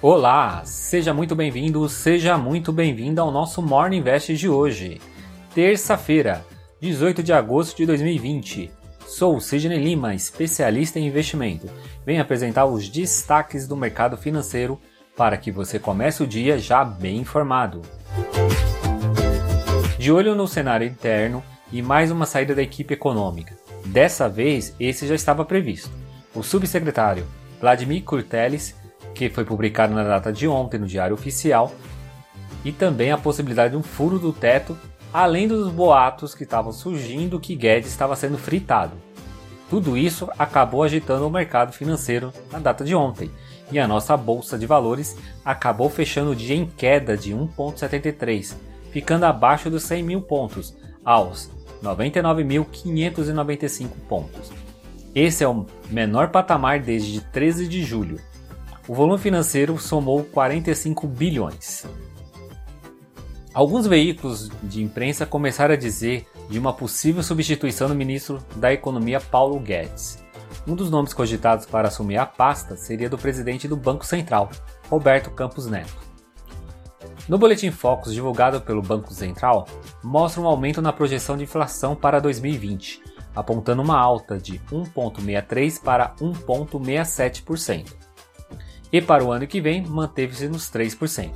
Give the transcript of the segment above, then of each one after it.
Olá, seja muito bem-vindo, seja muito bem-vinda ao nosso Morning Invest de hoje, terça-feira, 18 de agosto de 2020. Sou Sidney Lima, especialista em investimento. Venho apresentar os destaques do mercado financeiro para que você comece o dia já bem informado. De olho no cenário interno e mais uma saída da equipe econômica. Dessa vez, esse já estava previsto. O subsecretário Vladimir Kurtelis que foi publicado na data de ontem no Diário Oficial, e também a possibilidade de um furo do teto, além dos boatos que estavam surgindo que Guedes estava sendo fritado. Tudo isso acabou agitando o mercado financeiro na data de ontem, e a nossa bolsa de valores acabou fechando o dia em queda de 1,73, ficando abaixo dos 100 mil pontos, aos 99.595 pontos. Esse é o menor patamar desde 13 de julho. O volume financeiro somou 45 bilhões. Alguns veículos de imprensa começaram a dizer de uma possível substituição do ministro da Economia Paulo Guedes. Um dos nomes cogitados para assumir a pasta seria do presidente do Banco Central, Roberto Campos Neto. No boletim Focus divulgado pelo Banco Central, mostra um aumento na projeção de inflação para 2020, apontando uma alta de 1,63% para 1,67% e para o ano que vem manteve-se nos 3%.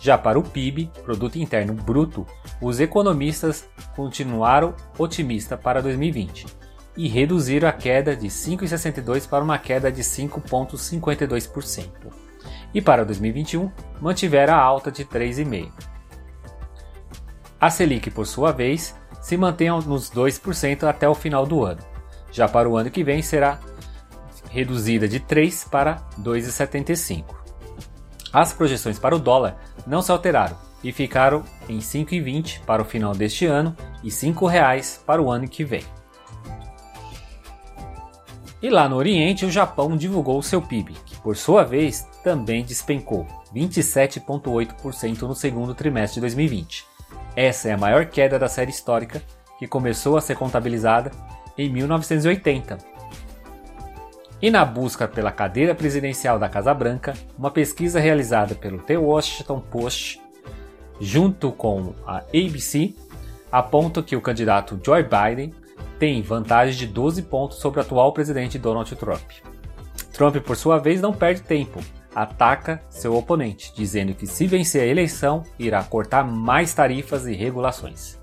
Já para o PIB, Produto Interno Bruto, os economistas continuaram otimistas para 2020 e reduziram a queda de 5,62 para uma queda de 5,52%. E para 2021, mantiveram a alta de 3,5%. A Selic, por sua vez, se mantém nos 2% até o final do ano. Já para o ano que vem será reduzida de 3 para 2,75. As projeções para o dólar não se alteraram e ficaram em 5,20 para o final deste ano e R$ 5,00 para o ano que vem. E lá no Oriente, o Japão divulgou seu PIB, que por sua vez também despencou 27,8% no segundo trimestre de 2020. Essa é a maior queda da série histórica, que começou a ser contabilizada em 1980, e na busca pela cadeira presidencial da Casa Branca, uma pesquisa realizada pelo The Washington Post, junto com a ABC, aponta que o candidato Joe Biden tem vantagem de 12 pontos sobre o atual presidente Donald Trump. Trump, por sua vez, não perde tempo, ataca seu oponente, dizendo que se vencer a eleição, irá cortar mais tarifas e regulações.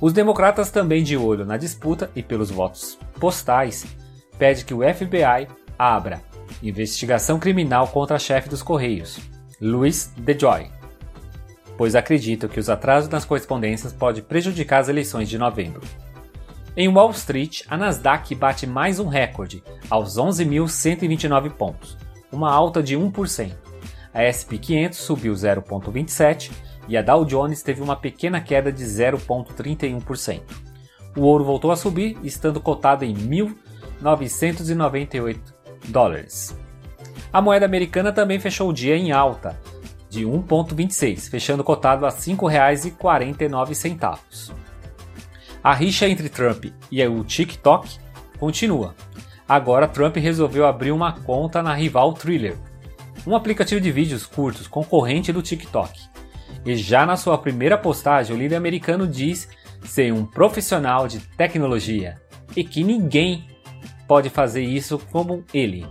Os democratas também de olho na disputa e pelos votos postais pede que o FBI abra investigação criminal contra a chefe dos Correios, Louis DeJoy, pois acreditam que os atrasos nas correspondências podem prejudicar as eleições de novembro. Em Wall Street, a Nasdaq bate mais um recorde, aos 11.129 pontos, uma alta de 1%. A SP 500 subiu 0,27% e a Dow Jones teve uma pequena queda de 0,31%. O ouro voltou a subir, estando cotado em 998 dólares. A moeda americana também fechou o dia em alta, de 1,26, fechando cotado a R$ 5,49. A rixa entre Trump e o TikTok continua. Agora Trump resolveu abrir uma conta na rival Thriller, um aplicativo de vídeos curtos concorrente do TikTok. E já na sua primeira postagem, o líder americano diz ser um profissional de tecnologia e que ninguém pode fazer isso como ele.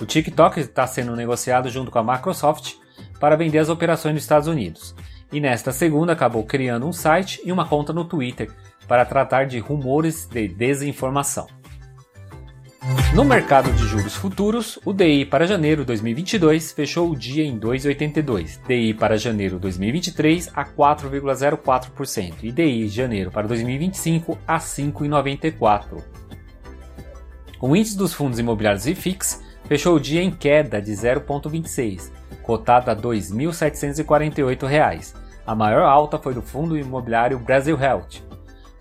O TikTok está sendo negociado junto com a Microsoft para vender as operações nos Estados Unidos. E nesta segunda acabou criando um site e uma conta no Twitter para tratar de rumores de desinformação. No mercado de juros futuros, o DI para janeiro 2022 fechou o dia em 2,82, DI para janeiro 2023 a 4,04% e DI janeiro para 2025 a 5,94%. O índice dos fundos imobiliários IFIX fechou o dia em queda de 0,26, cotado a R$ 2.748. A maior alta foi do fundo imobiliário Brasil Health,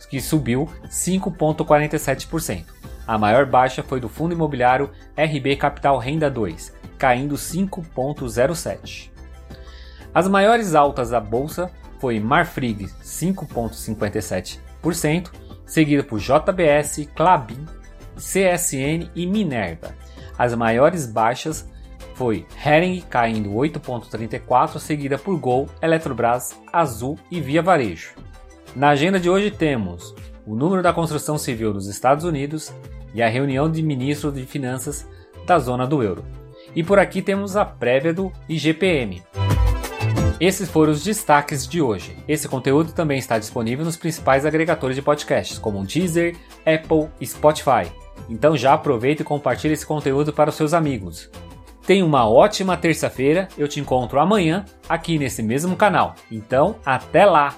que subiu 5,47%. A maior baixa foi do fundo imobiliário RB Capital Renda 2, caindo 5,07%. As maiores altas da bolsa foi Marfrig 5,57%, seguida por JBS, Clabin CSN e Minerva. As maiores baixas foi Hering caindo 8,34, seguida por Gol, Eletrobras, Azul e Via Varejo. Na agenda de hoje temos o número da construção civil dos Estados Unidos e a reunião de ministros de finanças da zona do euro. E por aqui temos a prévia do IGPM. Esses foram os destaques de hoje. Esse conteúdo também está disponível nos principais agregadores de podcasts, como Deezer, Apple e Spotify. Então já aproveita e compartilhe esse conteúdo para os seus amigos. Tenha uma ótima terça-feira, eu te encontro amanhã aqui nesse mesmo canal. Então, até lá!